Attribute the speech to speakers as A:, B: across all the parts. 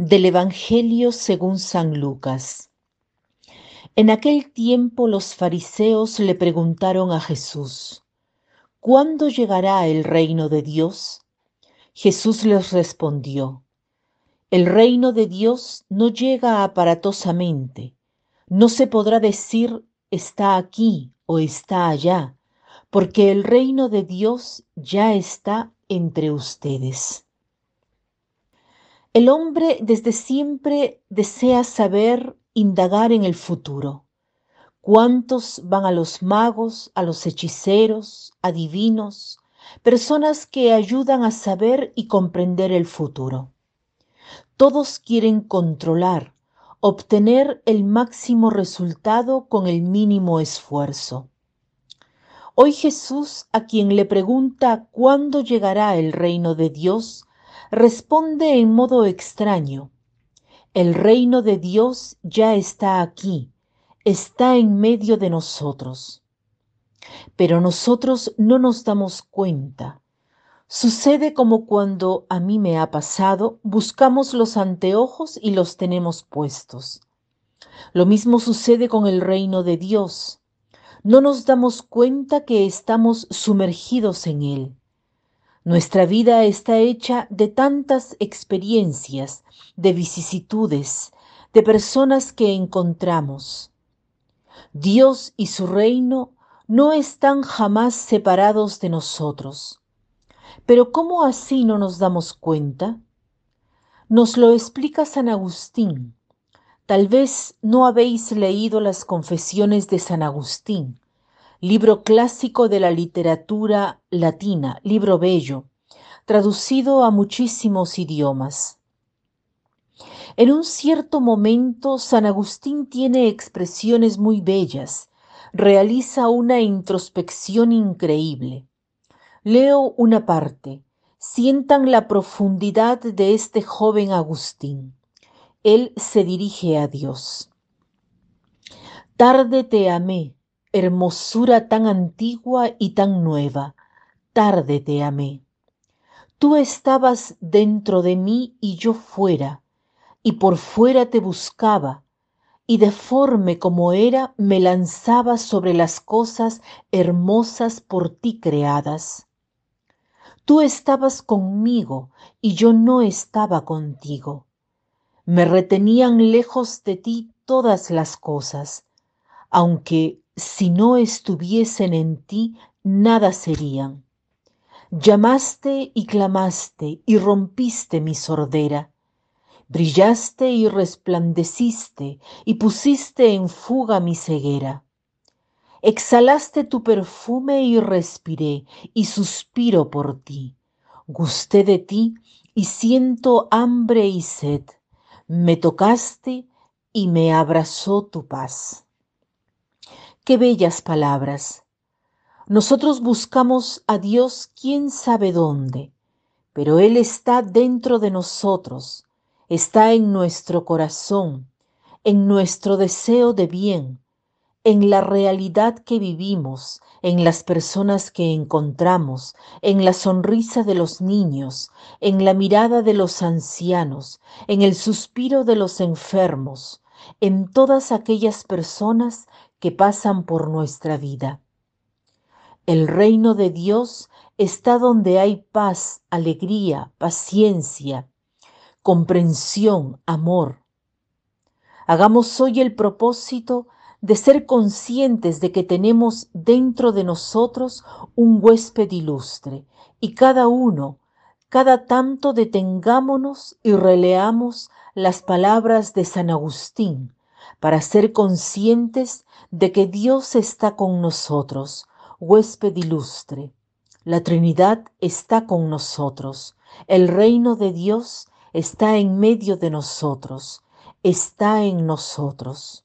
A: Del Evangelio según San Lucas. En aquel tiempo los fariseos le preguntaron a Jesús, ¿cuándo llegará el reino de Dios? Jesús les respondió, el reino de Dios no llega aparatosamente, no se podrá decir está aquí o está allá, porque el reino de Dios ya está entre ustedes. El hombre desde siempre desea saber, indagar en el futuro. ¿Cuántos van a los magos, a los hechiceros, adivinos, personas que ayudan a saber y comprender el futuro? Todos quieren controlar, obtener el máximo resultado con el mínimo esfuerzo. Hoy Jesús, a quien le pregunta cuándo llegará el reino de Dios, responde en modo extraño. El reino de Dios ya está aquí, está en medio de nosotros. Pero nosotros no nos damos cuenta. Sucede como cuando a mí me ha pasado, buscamos los anteojos y los tenemos puestos. Lo mismo sucede con el reino de Dios. No nos damos cuenta que estamos sumergidos en él. Nuestra vida está hecha de tantas experiencias, de vicisitudes, de personas que encontramos. Dios y su reino no están jamás separados de nosotros. Pero ¿cómo así no nos damos cuenta? Nos lo explica San Agustín. Tal vez no habéis leído las confesiones de San Agustín, libro clásico de la literatura latina, libro bello, traducido a muchísimos idiomas. En un cierto momento, San Agustín tiene expresiones muy bellas, realiza una introspección increíble. Leo una parte. Sientan la profundidad de este joven Agustín. Él se dirige a Dios. Tarde te amé, hermosura tan antigua y tan nueva, tarde te amé. Tú estabas dentro de mí y yo fuera, y por fuera te buscaba, y deforme como era me lanzaba sobre las cosas hermosas por ti creadas. Tú estabas conmigo y yo no estaba contigo. Me retenían lejos de ti todas las cosas, aunque si no estuviesen en ti, nada serían. Llamaste y clamaste y rompiste mi sordera. Brillaste y resplandeciste y pusiste en fuga mi ceguera. Exhalaste tu perfume y respiré y suspiro por ti. Gusté de ti y siento hambre y sed. Me tocaste y me abrazó tu paz. Qué bellas palabras. Nosotros buscamos a Dios quién sabe dónde, pero Él está dentro de nosotros, está en nuestro corazón, en nuestro deseo de bien, en la realidad que vivimos, en las personas que encontramos, en la sonrisa de los niños, en la mirada de los ancianos, en el suspiro de los enfermos, en todas aquellas personas que pasan por nuestra vida. El reino de Dios está donde hay paz, alegría, paciencia, comprensión, amor. Hagamos hoy el propósito de ser conscientes de que tenemos dentro de nosotros un huésped ilustre y cada uno, cada tanto detengámonos y releamos las palabras de San Agustín para ser conscientes de que Dios está con nosotros, huésped ilustre. La Trinidad está con nosotros. El reino de Dios está en medio de nosotros, está en nosotros.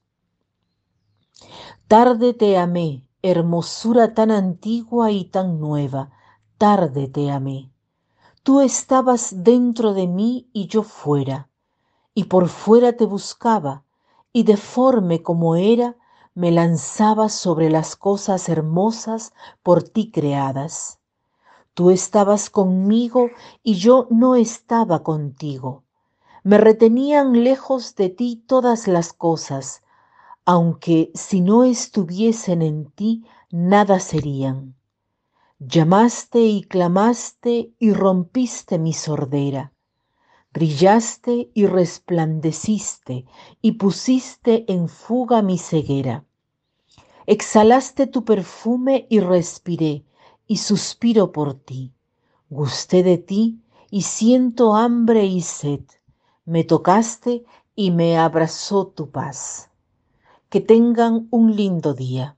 A: Tarde te amé, hermosura tan antigua y tan nueva, tarde te amé. Tú estabas dentro de mí y yo fuera, y por fuera te buscaba, y deforme como era, me lanzaba sobre las cosas hermosas por ti creadas. Tú estabas conmigo y yo no estaba contigo. Me retenían lejos de ti todas las cosas, aunque si no estuviesen en ti, nada serían. Llamaste y clamaste y rompiste mi sordera. Brillaste y resplandeciste y pusiste en fuga mi ceguera. Exhalaste tu perfume y respiré y suspiro por ti. Gusté de ti y siento hambre y sed. Me tocaste y me abrazó tu paz. Que tengan un lindo día.